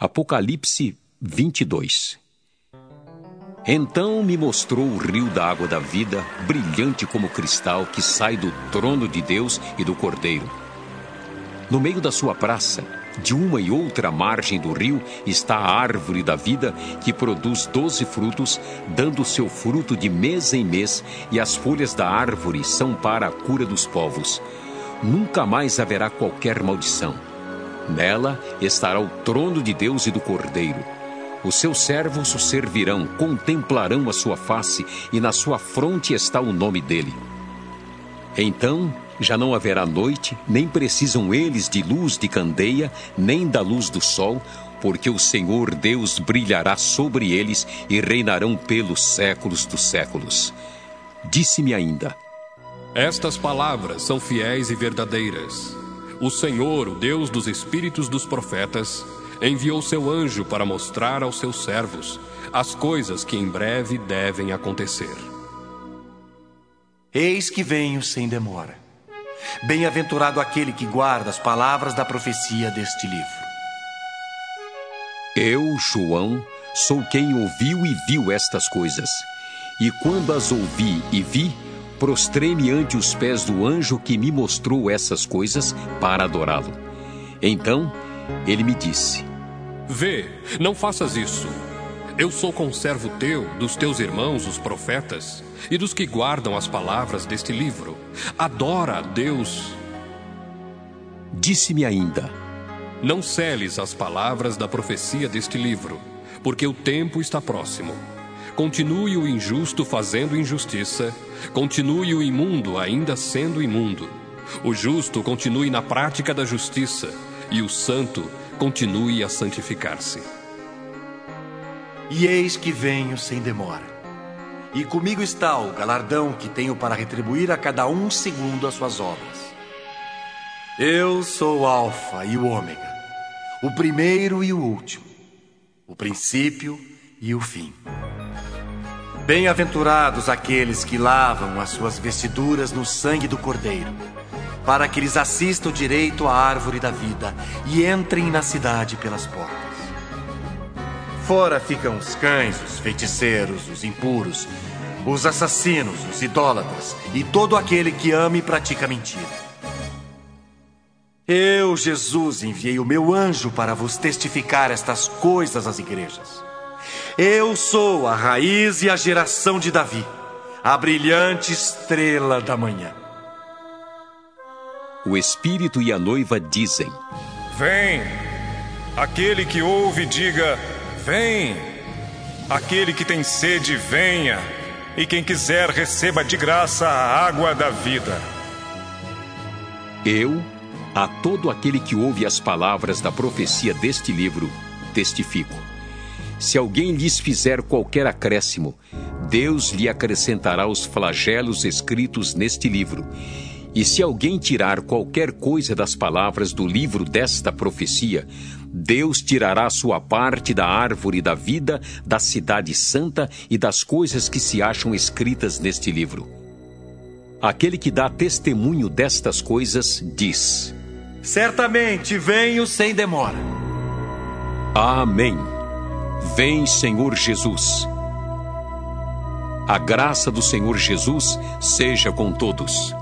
Apocalipse 22 Então me mostrou o rio da água da vida, brilhante como cristal, que sai do trono de Deus e do Cordeiro. No meio da sua praça, de uma e outra margem do rio, está a árvore da vida, que produz doze frutos, dando seu fruto de mês em mês, e as folhas da árvore são para a cura dos povos. Nunca mais haverá qualquer maldição Nela estará o trono de Deus e do Cordeiro. Os seus servos o servirão, contemplarão a sua face, e na sua fronte está o nome dele. Então já não haverá noite, nem precisam eles de luz de candeia, nem da luz do sol, porque o Senhor Deus brilhará sobre eles e reinarão pelos séculos dos séculos. Disse-me ainda: Estas palavras são fiéis e verdadeiras. O Senhor, o Deus dos espíritos dos profetas, enviou seu anjo para mostrar aos seus servos as coisas que em breve devem acontecer. Eis que venho sem demora. Bem-aventurado aquele que guarda as palavras da profecia deste livro. Eu, João, sou quem ouviu e viu estas coisas. E quando as ouvi e vi, prostrei-me ante os pés do anjo que me mostrou essas coisas para adorá-lo. Então ele me disse: Vê, não faças isso. Eu sou conservo teu, dos teus irmãos, os profetas, e dos que guardam as palavras deste livro. Adora a Deus. Disse-me ainda: Não celes as palavras da profecia deste livro, porque o tempo está próximo. Continue o injusto fazendo injustiça, continue o imundo ainda sendo imundo. O justo continue na prática da justiça, e o santo continue a santificar-se. E eis que venho sem demora. E comigo está o galardão que tenho para retribuir a cada um segundo as suas obras. Eu sou o Alfa e o Ômega, o primeiro e o último, o princípio e o fim. Bem-aventurados aqueles que lavam as suas vestiduras no sangue do Cordeiro, para que lhes assista o direito à árvore da vida e entrem na cidade pelas portas. Fora ficam os cães, os feiticeiros, os impuros, os assassinos, os idólatras e todo aquele que ama e pratica mentira. Eu, Jesus, enviei o meu anjo para vos testificar estas coisas às igrejas. Eu sou a raiz e a geração de Davi, a brilhante estrela da manhã. O Espírito e a noiva dizem: Vem. Aquele que ouve, diga: Vem. Aquele que tem sede, venha. E quem quiser, receba de graça a água da vida. Eu, a todo aquele que ouve as palavras da profecia deste livro, testifico se alguém lhes fizer qualquer acréscimo, Deus lhe acrescentará os flagelos escritos neste livro. E se alguém tirar qualquer coisa das palavras do livro desta profecia, Deus tirará sua parte da árvore da vida, da cidade santa e das coisas que se acham escritas neste livro. Aquele que dá testemunho destas coisas diz: Certamente venho sem demora. Amém. Vem, Senhor Jesus. A graça do Senhor Jesus seja com todos.